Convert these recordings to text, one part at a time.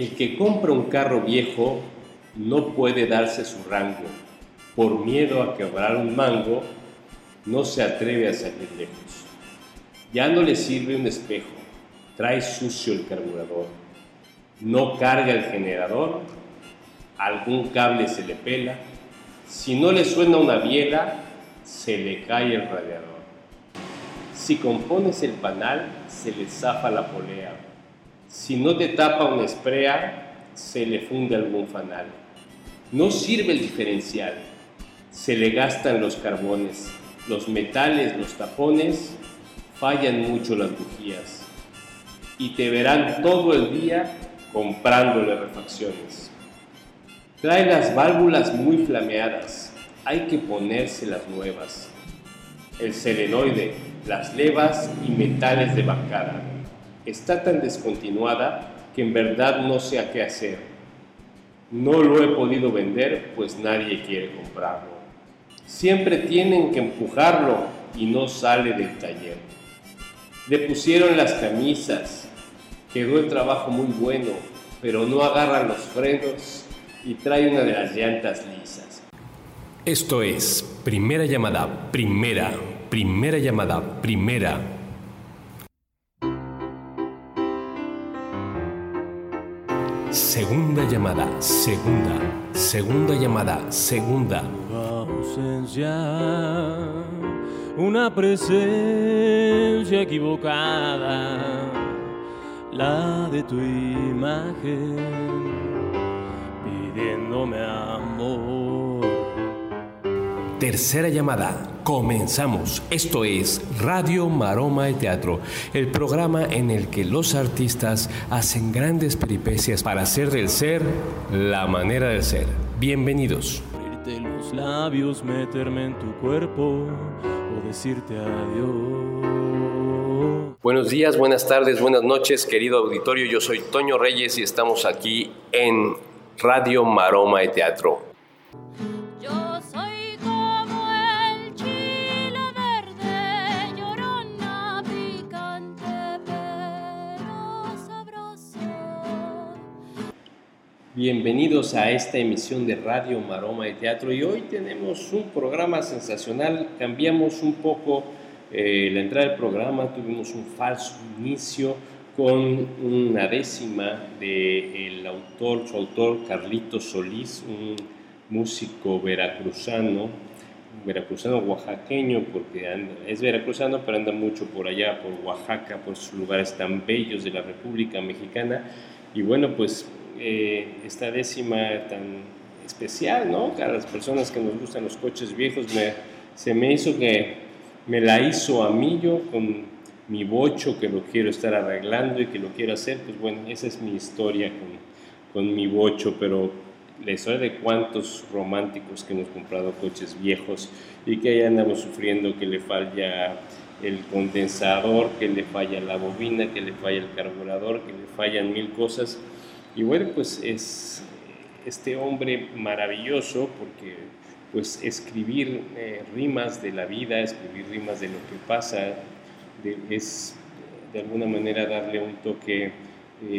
El que compra un carro viejo no puede darse su rango. Por miedo a quebrar un mango, no se atreve a salir lejos. Ya no le sirve un espejo, trae sucio el carburador. No carga el generador, algún cable se le pela. Si no le suena una biela, se le cae el radiador. Si compones el panal, se le zafa la polea. Si no te tapa una esprea, se le funde algún fanal. No sirve el diferencial, se le gastan los carbones, los metales, los tapones, fallan mucho las bujías y te verán todo el día comprándole refacciones. Trae las válvulas muy flameadas, hay que ponérselas nuevas. El selenoide, las levas y metales de bancada. Está tan descontinuada que en verdad no sé a qué hacer. No lo he podido vender pues nadie quiere comprarlo. Siempre tienen que empujarlo y no sale del taller. Le pusieron las camisas, quedó el trabajo muy bueno, pero no agarran los frenos y trae una de las llantas lisas. Esto es primera llamada, primera, primera llamada, primera. Segunda llamada, segunda, segunda llamada, segunda. ausencia, una presencia equivocada, la de tu imagen, pidiéndome amor. Tercera llamada. Comenzamos. Esto es Radio Maroma de Teatro, el programa en el que los artistas hacen grandes peripecias para hacer del ser la manera de ser. Bienvenidos. Abrirte los labios, meterme en tu cuerpo o decirte adiós. Buenos días, buenas tardes, buenas noches, querido auditorio. Yo soy Toño Reyes y estamos aquí en Radio Maroma de Teatro. Bienvenidos a esta emisión de Radio Maroma de Teatro y hoy tenemos un programa sensacional. Cambiamos un poco eh, la entrada del programa, tuvimos un falso inicio con una décima del autor, su autor Carlito Solís, un músico veracruzano, veracruzano oaxaqueño, porque es veracruzano, pero anda mucho por allá, por Oaxaca, por sus lugares tan bellos de la República Mexicana. Y bueno, pues eh, esta décima tan especial, ¿no? A las personas que nos gustan los coches viejos, me- se me hizo que me la hizo a mí yo con mi bocho que lo quiero estar arreglando y que lo quiero hacer, pues bueno, esa es mi historia con, con mi bocho, pero la historia de cuántos románticos que hemos comprado coches viejos y que ahí andamos sufriendo que le falla el condensador, que le falla la bobina, que le falla el carburador, que le fallan mil cosas. Y bueno, pues es este hombre maravilloso porque pues escribir eh, rimas de la vida, escribir rimas de lo que pasa, es de alguna manera darle un toque eh,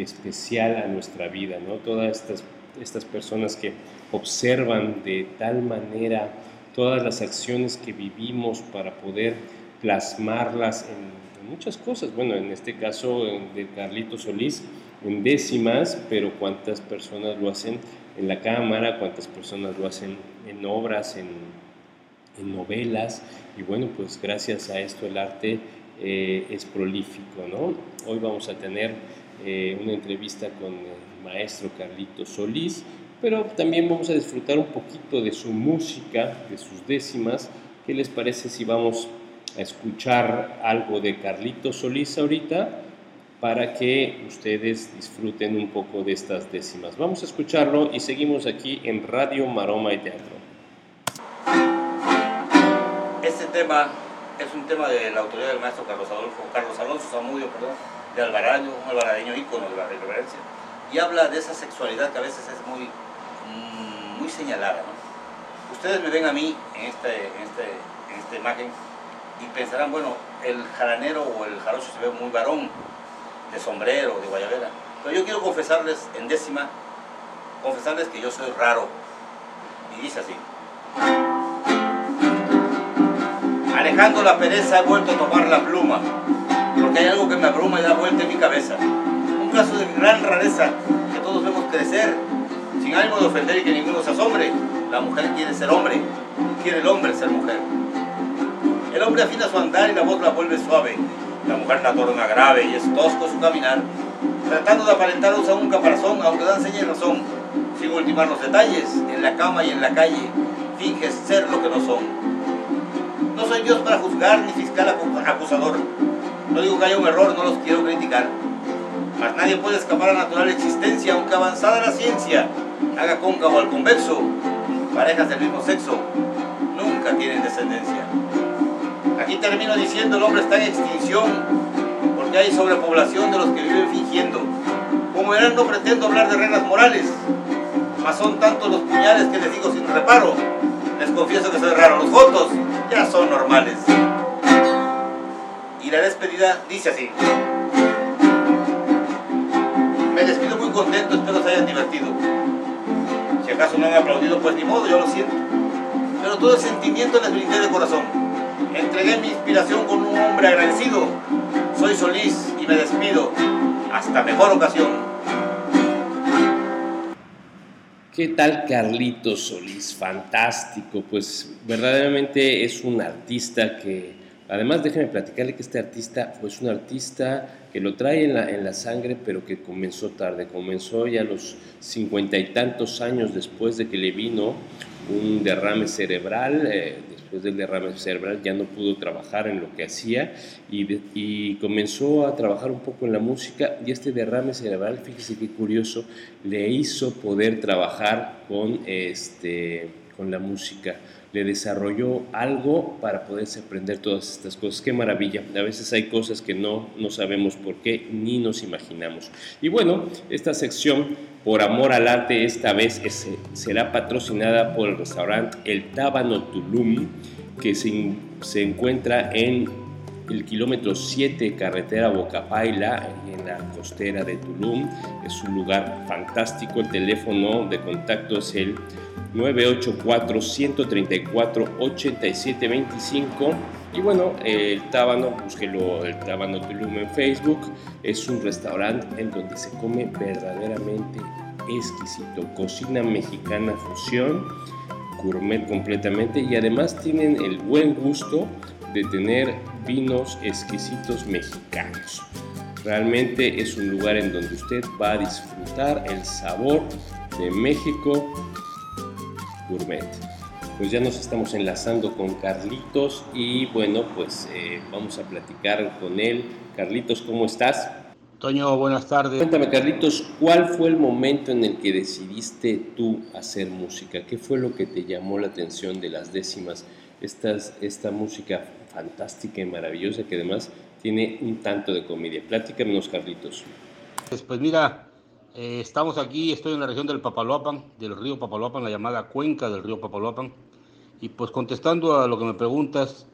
especial a nuestra vida, ¿no? Todas estas, estas personas que observan de tal manera todas las acciones que vivimos para poder plasmarlas en, muchas cosas. Bueno, en este caso de Carlito Solís, en décimas, pero cuántas personas lo hacen en la cámara, cuántas personas lo hacen en obras, en, novelas, y bueno, pues gracias a esto el arte eh, es prolífico, ¿no? Hoy vamos a tener eh, una entrevista con el maestro Carlito Solís, pero también vamos a disfrutar un poquito de su música, de sus décimas. ¿Qué les parece si vamos a escuchar algo de Carlito Solís ahorita? Para que ustedes disfruten un poco de estas décimas. Vamos a escucharlo y seguimos aquí en Radio Maroma y Teatro. Este tema es un tema de la autoridad del maestro Carlos Adolfo, Carlos Alonso Zamudio, perdón, de Alvarado, un alvaradeño ícono de la reverencia, y habla de esa sexualidad que a veces es muy, mm, muy señalada. ¿no? Ustedes me ven a mí en, este, en, este, en esta imagen y pensarán, bueno, el jaranero o el jarocho se ve muy varón, de sombrero, de guayabera. Pero yo quiero confesarles en décima, confesarles que yo soy raro. Y dice así. Alejando la pereza he vuelto a tomar la pluma, porque hay algo que me abruma y da vuelta en mi cabeza. Un caso de gran rareza que todos vemos crecer, sin ánimo de ofender y que ninguno se asombre. La mujer quiere ser hombre, quiere el hombre ser mujer. El hombre afina su andar y la voz la vuelve suave. La mujer la torna grave y es tosco su caminar, tratando de aparentar usa un caparazón, aunque dan seña y razón. Sin ultimar los detalles, en la cama y en la calle, finges ser lo que no son. No soy Dios para juzgar ni fiscal acusador. No digo que haya un error, no los quiero criticar. Mas nadie puede escapar a natural existencia, aunque avanzada la ciencia haga cóncavo al convexo. Parejas del mismo sexo nunca tienen descendencia. Aquí termino diciendo el hombre está en extinción porque hay sobrepoblación de los que viven fingiendo. Como verán, no pretendo hablar de reglas morales, mas son tantos los puñales que les digo sin reparo. Les confieso que soy raro. Los fotos ya son normales. Y la despedida dice así. Me despido muy contento, espero se hayan divertido. Si acaso no han aplaudido, pues ni modo, yo lo siento. Pero todo el sentimiento les brindé de corazón. Entregué mi inspiración con un hombre agradecido. Soy Solís y me despido. Hasta mejor ocasión. ¿Qué tal Carlitos Solís? Fantástico, pues verdaderamente es un artista que, además déjeme platicarle que este artista pues un artista que lo trae en la, en la sangre, pero que comenzó tarde, comenzó ya a los cincuenta y tantos años después de que le vino un derrame cerebral, eh, después del derrame cerebral ya no pudo trabajar en lo que hacía y, y, comenzó a trabajar un poco en la música y este derrame cerebral, fíjese qué curioso, le hizo poder trabajar con, este, con la música le desarrolló algo para poderse aprender todas estas cosas. Qué maravilla. A veces hay cosas que no, no sabemos por qué ni nos imaginamos. Y bueno, esta sección, por amor al arte, esta vez será patrocinada por el restaurante El Tábano Tulum, que se, se encuentra en el kilómetro 7, carretera Bocapaila, en la costera de Tulum. Es un lugar fantástico. El teléfono de contacto es el 984-134-8725. Y bueno, el Tábano, búsquelo, el Tábano Tulum en Facebook. Es un restaurante en donde se come verdaderamente exquisito. Cocina mexicana fusión, gourmet completamente. Y además tienen el buen gusto de tener vinos exquisitos mexicanos. Realmente es un lugar en donde usted va a disfrutar el sabor de México gourmet. Pues ya nos estamos enlazando con Carlitos y bueno, pues eh, vamos a platicar con él. Carlitos, ¿cómo estás? Toño, buenas tardes. Cuéntame, Carlitos, ¿cuál fue el momento en el que decidiste tú hacer música? ¿Qué fue lo que te llamó la atención de las décimas? Estas, esta música fantástica y maravillosa que además tiene un tanto de comedia. Platícanos, Carlitos. Pues, pues mira, eh, estamos aquí, estoy en la región del Papaloapan, del río Papaloapan, la llamada cuenca del río Papaloapan. Y pues contestando a lo que me preguntas,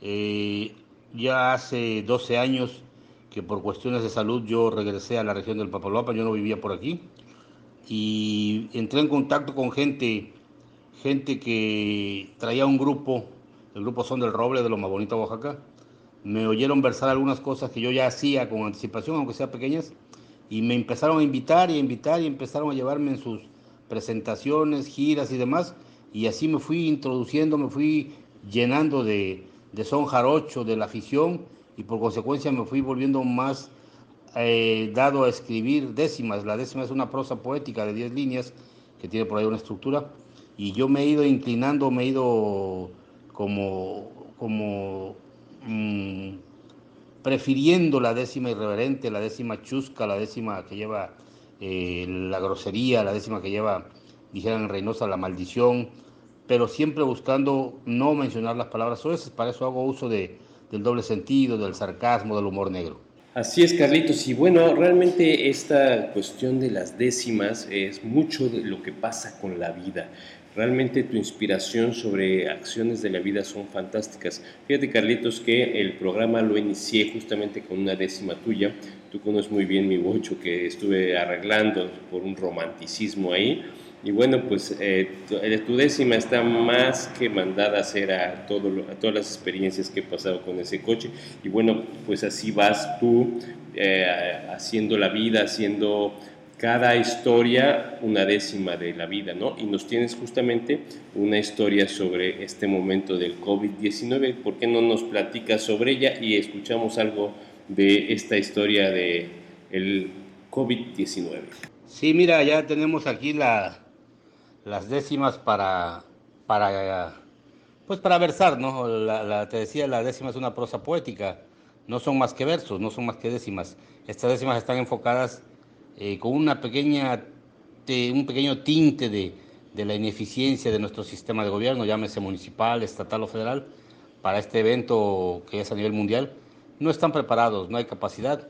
eh, ya hace 12 años que por cuestiones de salud yo regresé a la región del Papaloapan, yo no vivía por aquí. Y entré en contacto con gente, gente que traía un grupo, el grupo Son del Roble de Loma Bonita, Oaxaca. Me oyeron versar algunas cosas que yo ya hacía con anticipación, aunque sea pequeñas y me empezaron a invitar y a invitar y empezaron a llevarme en sus presentaciones, giras y demás. Y así me fui introduciendo, me fui llenando de, de son jarocho, de la afición y por consecuencia me fui volviendo más eh, dado a escribir décimas. La décima es una prosa poética de 10 líneas que tiene por ahí una estructura y yo me he ido inclinando, me he ido como, como mmm, prefiriendo la décima irreverente, la décima chusca, la décima que lleva eh, la grosería, la décima que lleva, dijeran en Reynosa, la maldición, pero siempre buscando no mencionar las palabras soeces, para eso hago uso de, del doble sentido, del sarcasmo, del humor negro. Así es, Carlitos. Y bueno, realmente esta cuestión de las décimas es mucho de lo que pasa con la vida. Realmente tu inspiración sobre acciones de la vida son fantásticas. Fíjate, Carlitos, que el programa lo inicié justamente con una décima tuya, tú conoces muy bien mi bocho que estuve arreglando por un romanticismo ahí. Y bueno, pues eh, tu, décima está más que mandada a hacer a, todo a todas las experiencias que he pasado con ese coche. Y bueno, pues así vas tú eh, haciendo la vida, haciendo cada historia una décima de la vida, ¿no? Y nos tienes justamente una historia sobre este momento del COVID-19. ¿Por qué no nos platicas sobre ella y escuchamos algo de esta historia de el COVID-19? Sí, mira, ya tenemos aquí la, las décimas para, para, pues para versar, ¿no? La, te decía, la décima es una prosa poética, no son más que versos, no son más que décimas. Estas décimas están enfocadas eh, con una pequeña, un pequeño tinte de, de, la ineficiencia de nuestro sistema de gobierno, llámese municipal, estatal o federal, para este evento que es a nivel mundial. No están preparados, no hay capacidad,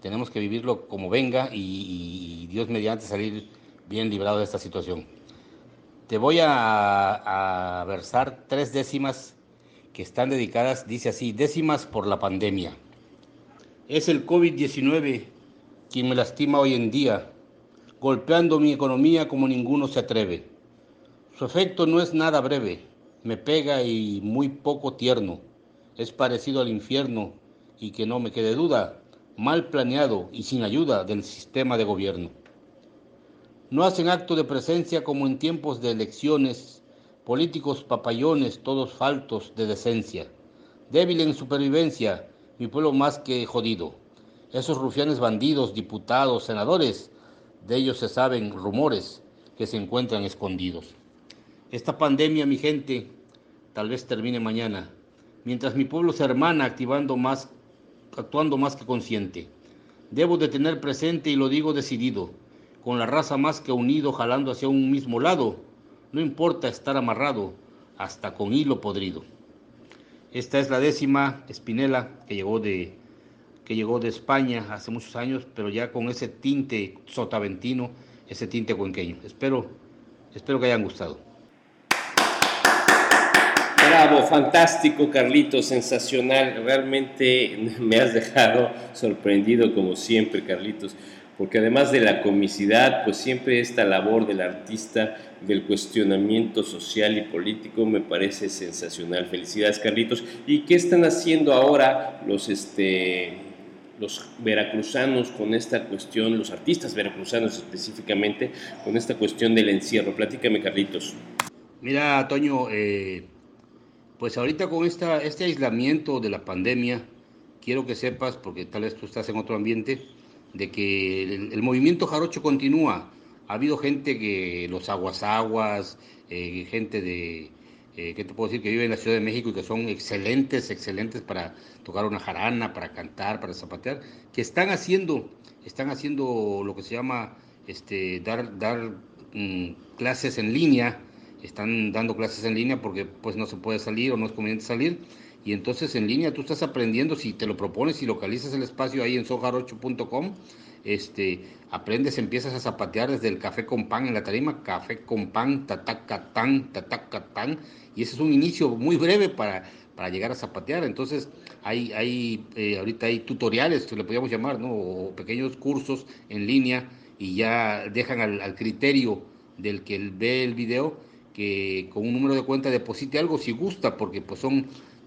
tenemos que vivirlo como venga y Dios mediante salir bien librado de esta situación. Te voy a, versar tres décimas que están dedicadas, dice así, décimas por la pandemia. Es el COVID-19 quien me lastima hoy en día, golpeando mi economía como ninguno se atreve. Su efecto no es nada breve, me pega y muy poco tierno, es parecido al infierno y que no me quede duda, mal planeado y sin ayuda del sistema de gobierno. No hacen acto de presencia como en tiempos de elecciones, políticos papayones, todos faltos de decencia. Débil en supervivencia, mi pueblo más que jodido. Esos rufianes bandidos, diputados, senadores, de ellos se saben rumores que se encuentran escondidos. Esta pandemia, mi gente, tal vez termine mañana, mientras mi pueblo se hermana activando actuando más que consciente. Debo de tener presente, y lo digo decidido, con la raza más que unido, jalando hacia un mismo lado, no importa estar amarrado, hasta con hilo podrido. Esta es la décima espinela que llegó de que llegó de España hace muchos años, pero ya con ese tinte sotaventino, ese tinte cuenqueño. Espero, espero que hayan gustado. Bravo, fantástico, Carlito, sensacional. Realmente me has dejado sorprendido como siempre, Carlitos, porque además de la comicidad, pues siempre esta labor del artista, del cuestionamiento social y político, me parece sensacional. Felicidades, Carlitos. ¿Y qué están haciendo ahora los este los veracruzanos con esta cuestión, los artistas veracruzanos específicamente, con esta cuestión del encierro. Platícame, Carlitos. Mira, Toño, eh, pues ahorita con esta, este aislamiento de la pandemia, quiero que sepas, porque tal vez tú estás en otro ambiente, de que el, movimiento jarocho continúa. Ha habido gente que, los aguas aguas, eh, gente de, eh, ¿qué te puedo decir? Que vive en la Ciudad de México y que son excelentes, excelentes para tocar una jarana, para cantar, para zapatear, que están haciendo, están haciendo lo que se llama este, dar, dar mm, clases en línea, están dando clases en línea porque pues no se puede salir o no es conveniente salir, y entonces en línea tú estás aprendiendo, si te lo propones y localizas el espacio ahí en sojarocho.com, este, aprendes, empiezas a zapatear desde el café con pan en la tarima, café con pan, tatacatán, tatacatán, y ese es un inicio muy breve para, para llegar a zapatear. Entonces, hay, hay eh, ahorita hay tutoriales, que le podríamos llamar, ¿no? O pequeños cursos en línea y ya dejan al, criterio del que ve el video que con un número de cuenta deposite algo si gusta, porque pues son,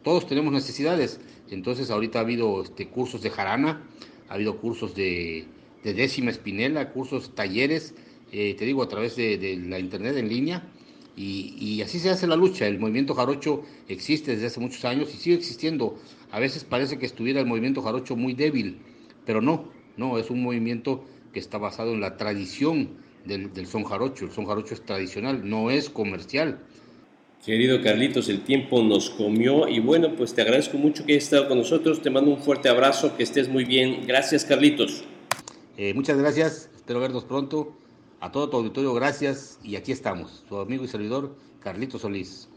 todos tenemos necesidades. Entonces, ahorita ha habido este, cursos de jarana, ha habido cursos de, de décima espinela, cursos, talleres, eh, te digo, a través de, la internet en línea y, así se hace la lucha. El movimiento jarocho existe desde hace muchos años y sigue existiendo. A veces parece que estuviera el movimiento jarocho muy débil, pero no, no, es un movimiento que está basado en la tradición del, son jarocho. El son jarocho es tradicional, no es comercial. Querido Carlitos, el tiempo nos comió y bueno, pues te agradezco mucho que hayas estado con nosotros. Te mando un fuerte abrazo, que estés muy bien. Gracias, Carlitos. Eh, muchas gracias, espero vernos pronto. A todo tu auditorio, gracias. Y aquí estamos, su amigo y servidor, Carlito Solís.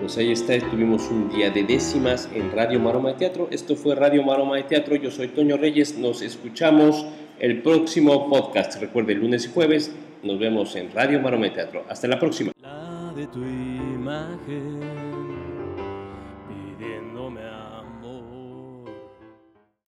Pues ahí está, tuvimos un día de décimas en Radio Maroma de Teatro. Esto fue Radio Maroma de Teatro. Yo soy Toño Reyes. Nos escuchamos el próximo podcast. Recuerde, lunes y jueves nos vemos en Radio Maroma de Teatro. Hasta la próxima. La de tu imagen